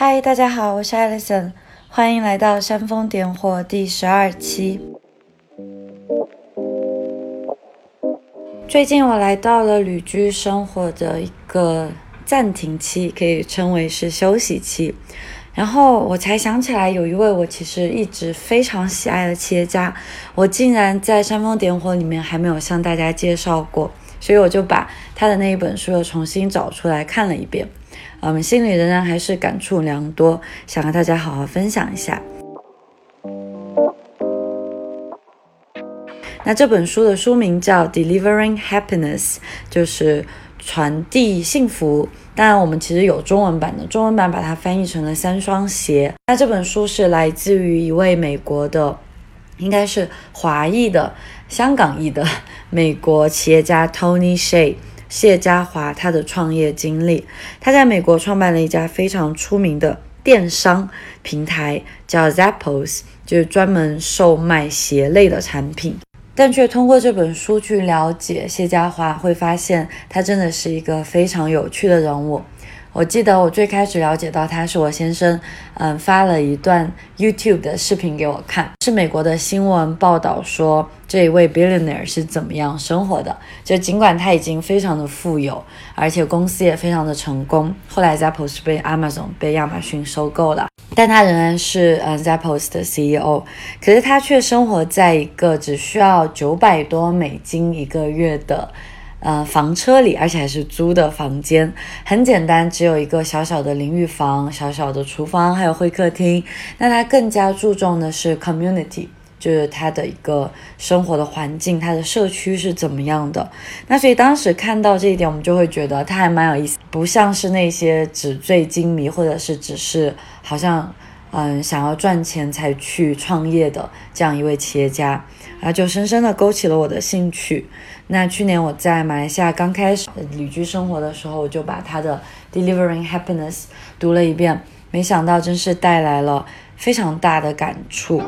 嗨，大家好，我是 Alison，欢迎来到煽风点火第十二期。最近我来到了旅居生活的一个暂停期，可以称为是休息期。然后我才想起来，有一位我其实一直非常喜爱的企业家，我竟然在煽风点火里面还没有向大家介绍过，所以我就把他的那一本书又重新找出来看了一遍。我们，心里仍然还是感触良多，想和大家好好分享一下。那这本书的书名叫《Delivering Happiness》，就是传递幸福。当然，我们其实有中文版的，中文版把它翻译成了《三双鞋》。那这本书是来自于一位美国的，应该是华裔的、香港裔的美国企业家 Tony Shea。谢家华他的创业经历，他在美国创办了一家非常出名的电商平台，叫 Zappos，就是专门售卖鞋类的产品。但却通过这本书去了解谢家华，会发现他真的是一个非常有趣的人物。我记得我最开始了解到他是我先生，嗯，发了一段 YouTube 的视频给我看，是美国的新闻报道说这一位 billionaire 是怎么样生活的。就尽管他已经非常的富有，而且公司也非常的成功，后来 Zappos 被 Amazon 被亚马逊收购了，但他仍然是嗯 Zappos 的 CEO。可是他却生活在一个只需要九百多美金一个月的。呃，房车里，而且还是租的房间，很简单，只有一个小小的淋浴房、小小的厨房，还有会客厅。那他更加注重的是 community，就是他的一个生活的环境，他的社区是怎么样的。那所以当时看到这一点，我们就会觉得他还蛮有意思，不像是那些纸醉金迷，或者是只是好像。嗯，想要赚钱才去创业的这样一位企业家，啊，就深深的勾起了我的兴趣。那去年我在马来西亚刚开始旅居生活的时候，我就把他的《Delivering Happiness》读了一遍，没想到真是带来了非常大的感触。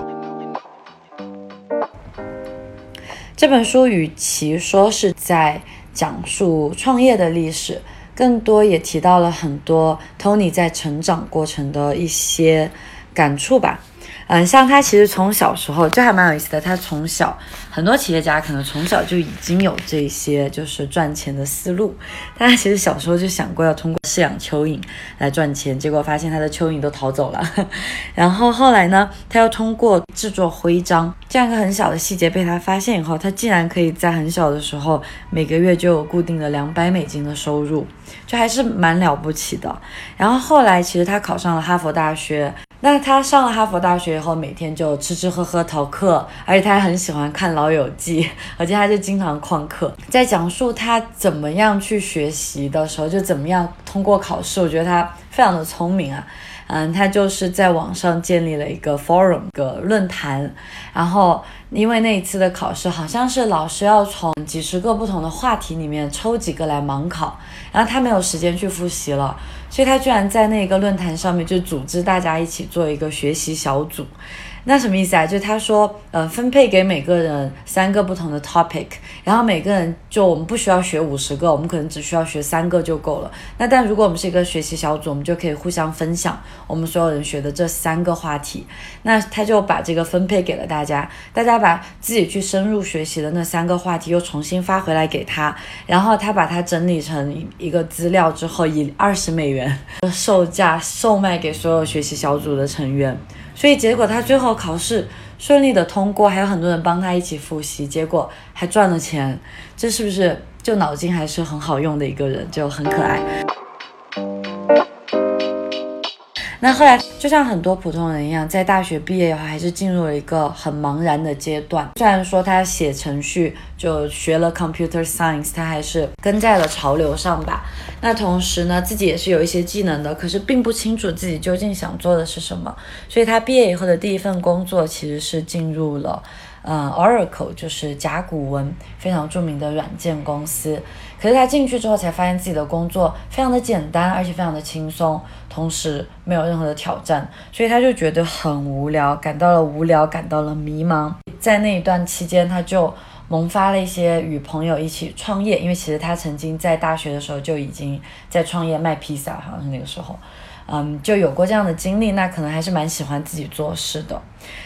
这本书与其说是在讲述创业的历史。更多也提到了很多 Tony 在成长过程的一些感触吧。嗯，像他其实从小时候就还蛮有意思的。他从小很多企业家可能从小就已经有这些就是赚钱的思路。但他其实小时候就想过要通过饲养蚯蚓来赚钱，结果发现他的蚯蚓都逃走了。然后后来呢，他又通过制作徽章这样一个很小的细节被他发现以后，他竟然可以在很小的时候每个月就有固定的两百美金的收入，就还是蛮了不起的。然后后来其实他考上了哈佛大学。那他上了哈佛大学以后，每天就吃吃喝喝逃课，而且他还很喜欢看《老友记》，而且他就经常旷课。在讲述他怎么样去学习的时候，就怎么样通过考试，我觉得他非常的聪明啊。嗯，他就是在网上建立了一个 forum 个论坛，然后因为那一次的考试好像是老师要从几十个不同的话题里面抽几个来盲考，然后他没有时间去复习了。所以他居然在那个论坛上面就组织大家一起做一个学习小组。那什么意思啊？就他说，呃，分配给每个人三个不同的 topic，然后每个人就我们不需要学五十个，我们可能只需要学三个就够了。那但如果我们是一个学习小组，我们就可以互相分享我们所有人学的这三个话题。那他就把这个分配给了大家，大家把自己去深入学习的那三个话题又重新发回来给他，然后他把它整理成一个资料之后，以二十美元的 售价售卖给所有学习小组的成员。所以结果他最后考试顺利的通过，还有很多人帮他一起复习，结果还赚了钱，这是不是就脑筋还是很好用的一个人，就很可爱。那后来就像很多普通人一样，在大学毕业以后，还是进入了一个很茫然的阶段。虽然说他写程序就学了 computer science，他还是跟在了潮流上吧。那同时呢，自己也是有一些技能的，可是并不清楚自己究竟想做的是什么。所以他毕业以后的第一份工作其实是进入了。嗯，Oracle 就是甲骨文非常著名的软件公司。可是他进去之后才发现自己的工作非常的简单，而且非常的轻松，同时没有任何的挑战，所以他就觉得很无聊，感到了无聊，感到了迷茫。在那一段期间，他就萌发了一些与朋友一起创业，因为其实他曾经在大学的时候就已经在创业卖披萨，好像是那个时候。嗯，就有过这样的经历，那可能还是蛮喜欢自己做事的。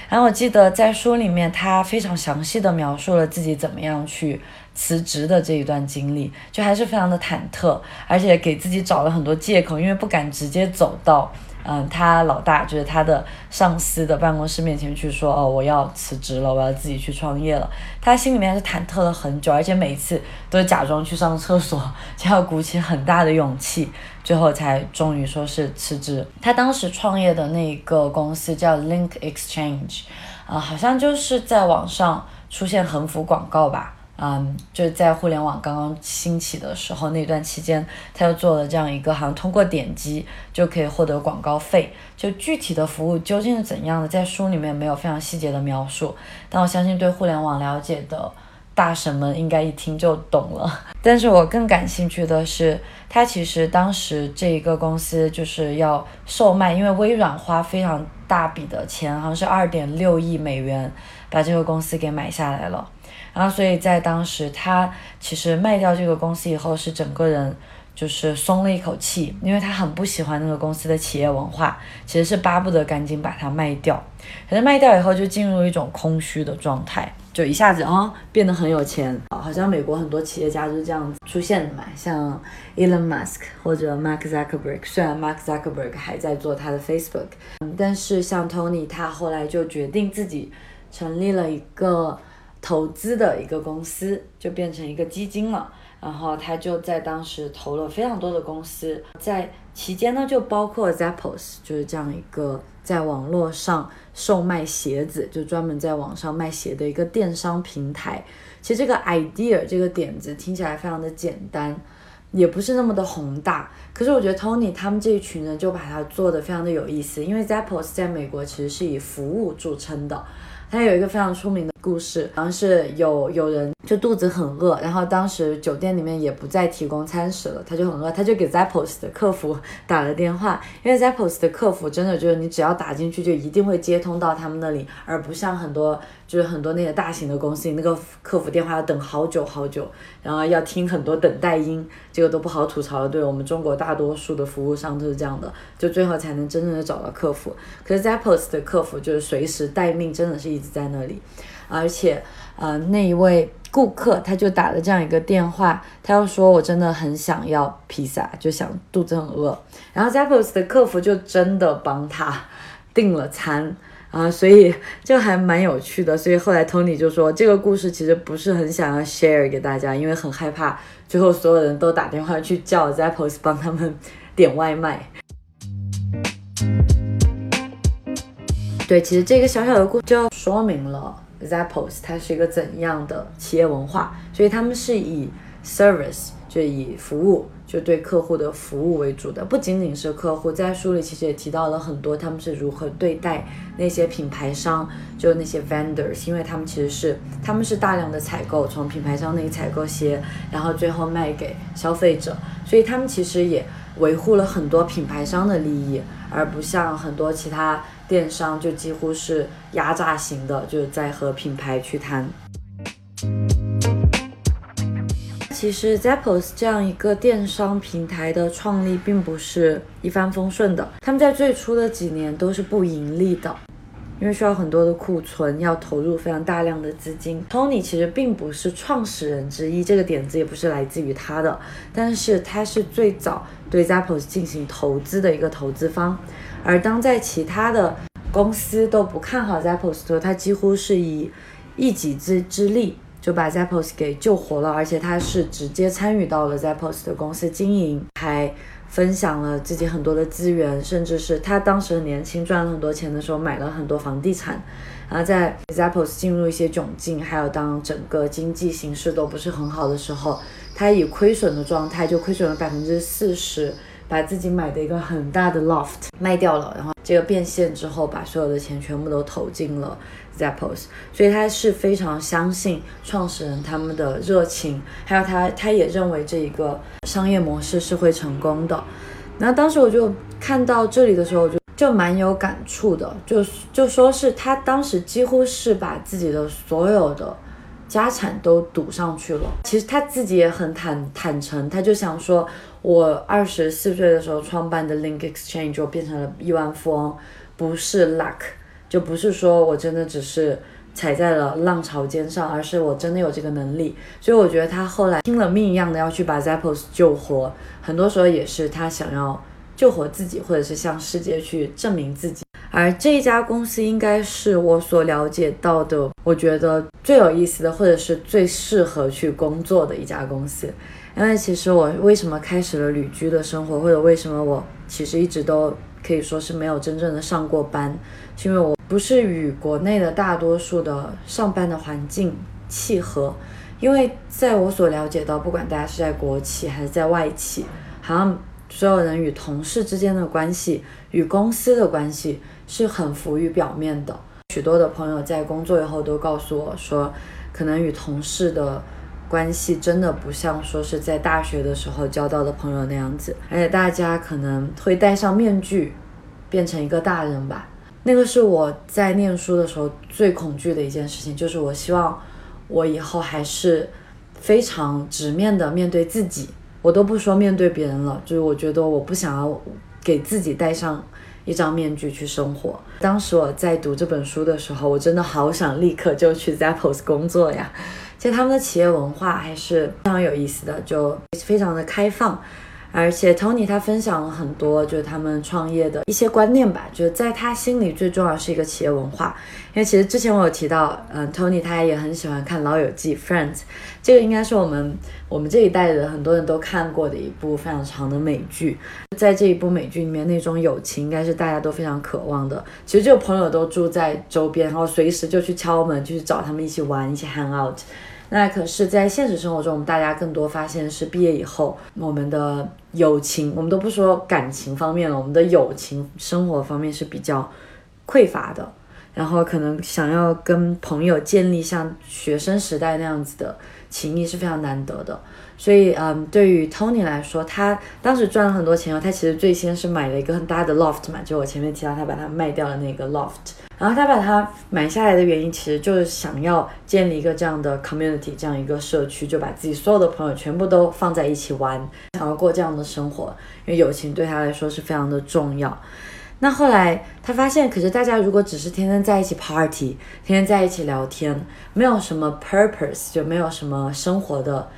然后我记得在书里面，他非常详细的描述了自己怎么样去辞职的这一段经历，就还是非常的忐忑，而且给自己找了很多借口，因为不敢直接走到。嗯，他老大就是他的上司的办公室面前去说，哦，我要辞职了，我要自己去创业了。他心里面还是忐忑了很久，而且每一次都假装去上厕所，就要鼓起很大的勇气，最后才终于说是辞职。他当时创业的那个公司叫 Link Exchange，啊，好像就是在网上出现横幅广告吧。嗯，就是在互联网刚刚兴起的时候那段期间，他又做了这样一个，好像通过点击就可以获得广告费。就具体的服务究竟是怎样的，在书里面没有非常细节的描述。但我相信对互联网了解的大神们应该一听就懂了。但是我更感兴趣的是，他其实当时这一个公司就是要售卖，因为微软花非常大笔的钱，好像是二点六亿美元把这个公司给买下来了。然后，所以在当时，他其实卖掉这个公司以后，是整个人就是松了一口气，因为他很不喜欢那个公司的企业文化，其实是巴不得赶紧把它卖掉。可是卖掉以后，就进入一种空虚的状态，就一下子啊变得很有钱，好像美国很多企业家就是这样子出现的嘛，像 Elon Musk 或者 Mark Zuckerberg，虽然 Mark Zuckerberg 还在做他的 Facebook，嗯，但是像 Tony，他后来就决定自己成立了一个。投资的一个公司就变成一个基金了，然后他就在当时投了非常多的公司，在期间呢就包括 Zappos，就是这样一个在网络上售卖鞋子，就专门在网上卖鞋的一个电商平台。其实这个 idea 这个点子听起来非常的简单，也不是那么的宏大，可是我觉得 Tony 他们这一群人就把它做的非常的有意思，因为 Zappos 在美国其实是以服务著称的。他有一个非常出名的故事，好像是有有人就肚子很饿，然后当时酒店里面也不再提供餐食了，他就很饿，他就给 Zappos 的客服打了电话，因为 Zappos 的客服真的就是你只要打进去就一定会接通到他们那里，而不像很多就是很多那些大型的公司，那个客服电话要等好久好久，然后要听很多等待音，这个都不好吐槽了。对我们中国大大多数的服务商都是这样的，就最后才能真正的找到客服。可是 Zappos 的客服就是随时待命，真的是一直在那里。而且，呃，那一位顾客他就打了这样一个电话，他要说我真的很想要披萨，就想肚子很饿。然后 Zappos 的客服就真的帮他订了餐啊，所以就还蛮有趣的。所以后来 Tony 就说，这个故事其实不是很想要 share 给大家，因为很害怕最后所有人都打电话去叫 Zappos 帮他们点外卖。对，其实这个小小的故事就说明了。Zappos 它是一个怎样的企业文化？所以他们是以 service 就以服务，就对客户的服务为主的。不仅仅是客户，在书里其实也提到了很多他们是如何对待那些品牌商，就那些 vendors，因为他们其实是他们是大量的采购，从品牌商那里采购鞋，然后最后卖给消费者，所以他们其实也维护了很多品牌商的利益，而不像很多其他。电商就几乎是压榨型的，就是在和品牌去谈。其实 Zappos 这样一个电商平台的创立并不是一帆风顺的，他们在最初的几年都是不盈利的，因为需要很多的库存，要投入非常大量的资金。Tony 其实并不是创始人之一，这个点子也不是来自于他的，但是他是最早对 Zappos 进行投资的一个投资方。而当在其他的公司都不看好 Zappos 的时候，他几乎是以一己之之力就把 Zappos 给救活了，而且他是直接参与到了 Zappos 的公司经营，还分享了自己很多的资源，甚至是他当时年轻赚了很多钱的时候买了很多房地产。然后在 Zappos 进入一些窘境，还有当整个经济形势都不是很好的时候，他以亏损的状态就亏损了百分之四十。把自己买的一个很大的 loft 卖掉了，然后这个变现之后，把所有的钱全部都投进了 Zappos，所以他是非常相信创始人他们的热情，还有他他也认为这一个商业模式是会成功的。那当时我就看到这里的时候，我就就蛮有感触的，就就说是他当时几乎是把自己的所有的家产都赌上去了。其实他自己也很坦坦诚，他就想说。我二十四岁的时候创办的 Link Exchange 我变成了亿万富翁，不是 luck，就不是说我真的只是踩在了浪潮尖上，而是我真的有这个能力。所以我觉得他后来拼了命一样的要去把 Zappos 救活，很多时候也是他想要救活自己，或者是向世界去证明自己。而这一家公司应该是我所了解到的，我觉得最有意思的，或者是最适合去工作的一家公司。因为其实我为什么开始了旅居的生活，或者为什么我其实一直都可以说是没有真正的上过班，是因为我不是与国内的大多数的上班的环境契合。因为在我所了解到，不管大家是在国企还是在外企，好像所有人与同事之间的关系，与公司的关系。是很浮于表面的。许多的朋友在工作以后都告诉我说，可能与同事的关系真的不像说是在大学的时候交到的朋友那样子，而且大家可能会戴上面具，变成一个大人吧。那个是我在念书的时候最恐惧的一件事情，就是我希望我以后还是非常直面的面对自己，我都不说面对别人了，就是我觉得我不想要给自己戴上。一张面具去生活。当时我在读这本书的时候，我真的好想立刻就去 Zappos 工作呀！其实他们的企业文化还是非常有意思的，就非常的开放。而且 Tony 他分享了很多，就是他们创业的一些观念吧。就是在他心里最重要是一个企业文化。因为其实之前我有提到，嗯，Tony 他也很喜欢看《老友记》（Friends），这个应该是我们我们这一代的很多人都看过的一部非常长的美剧。在这一部美剧里面，那种友情应该是大家都非常渴望的。其实就朋友都住在周边，然后随时就去敲门，就去找他们一起玩，一起 hang out。那可是，在现实生活中，我们大家更多发现是毕业以后，我们的友情，我们都不说感情方面了，我们的友情生活方面是比较匮乏的。然后可能想要跟朋友建立像学生时代那样子的情谊是非常难得的。所以，嗯，对于 Tony 来说，他当时赚了很多钱后，他其实最先是买了一个很大的 loft 嘛，就我前面提到他把它卖掉了那个 loft。然后他把它买下来的原因，其实就是想要建立一个这样的 community，这样一个社区，就把自己所有的朋友全部都放在一起玩，想要过这样的生活。因为友情对他来说是非常的重要。那后来他发现，可是大家如果只是天天在一起 party，天天在一起聊天，没有什么 purpose，就没有什么生活的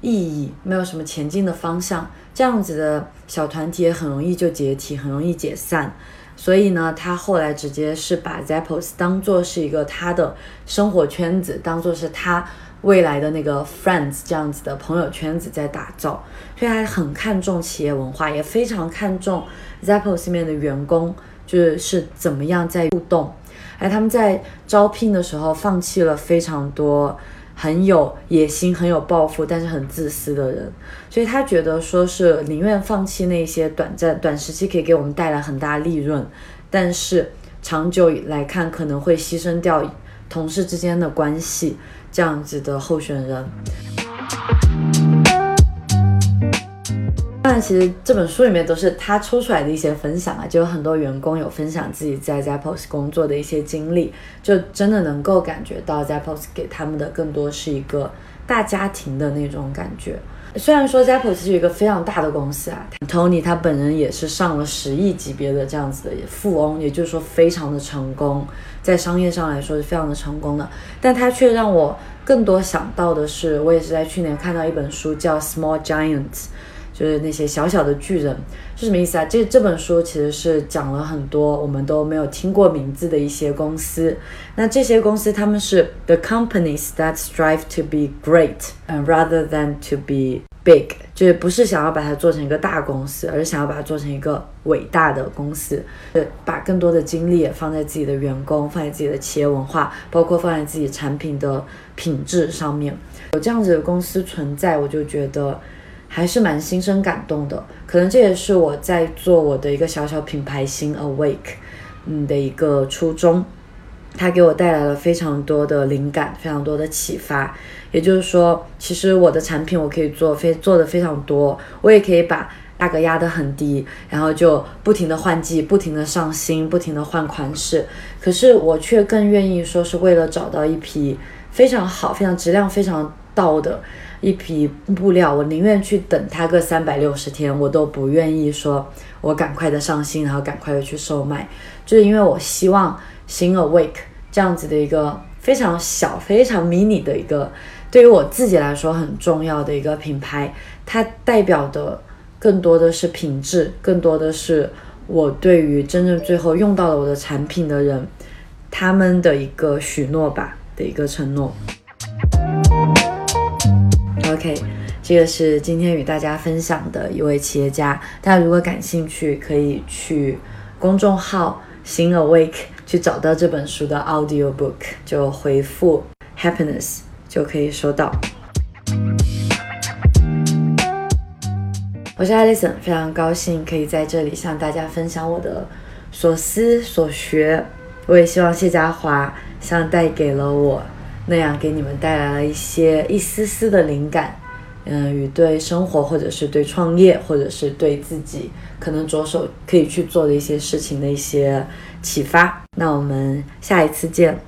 意义，没有什么前进的方向，这样子的小团体也很容易就解体，很容易解散。所以呢，他后来直接是把 Zappos 当做是一个他的生活圈子，当做是他未来的那个 friends 这样子的朋友圈子在打造。所以他很看重企业文化，也非常看重 Zappos 里面的员工就是是怎么样在互动。而他们在招聘的时候放弃了非常多。很有野心、很有抱负，但是很自私的人，所以他觉得说是宁愿放弃那些短暂、短时期可以给我们带来很大利润，但是长久来看可能会牺牲掉同事之间的关系这样子的候选人。当然，其实这本书里面都是他抽出来的一些分享啊，就有很多员工有分享自己在 Zappos 工作的一些经历，就真的能够感觉到 Zappos 给他们的更多是一个大家庭的那种感觉。虽然说 Zappos 是一个非常大的公司啊，Tony 他本人也是上了十亿级别的这样子的富翁，也就是说非常的成功，在商业上来说是非常的成功的，但它却让我更多想到的是，我也是在去年看到一本书叫 Small Giants。就是那些小小的巨人是什么意思啊？这这本书其实是讲了很多我们都没有听过名字的一些公司。那这些公司他们是 the companies that strive to be great，嗯，rather than to be big，就是不是想要把它做成一个大公司，而是想要把它做成一个伟大的公司。把更多的精力放在自己的员工，放在自己的企业文化，包括放在自己产品的品质上面。有这样子的公司存在，我就觉得。还是蛮心生感动的，可能这也是我在做我的一个小小品牌新 Awake，嗯的一个初衷。它给我带来了非常多的灵感，非常多的启发。也就是说，其实我的产品我可以做非做的非常多，我也可以把价格压得很低，然后就不停的换季，不停的上新，不停的换款式。可是我却更愿意说是为了找到一批非常好、非常质量非常。到的一批布料，我宁愿去等它个三百六十天，我都不愿意说我赶快的上新，然后赶快的去售卖，就是因为我希望新 Awake 这样子的一个非常小、非常迷你的一个，对于我自己来说很重要的一个品牌，它代表的更多的是品质，更多的是我对于真正最后用到了我的产品的人，他们的一个许诺吧的一个承诺。OK，这个是今天与大家分享的一位企业家。大家如果感兴趣，可以去公众号“新 Awake” 去找到这本书的 Audio Book，就回复 “Happiness” 就可以收到。我是 Alison，非常高兴可以在这里向大家分享我的所思所学。我也希望谢家华像带给了我。那样给你们带来了一些一丝丝的灵感，嗯，与对生活或者是对创业或者是对自己可能着手可以去做的一些事情的一些启发。那我们下一次见。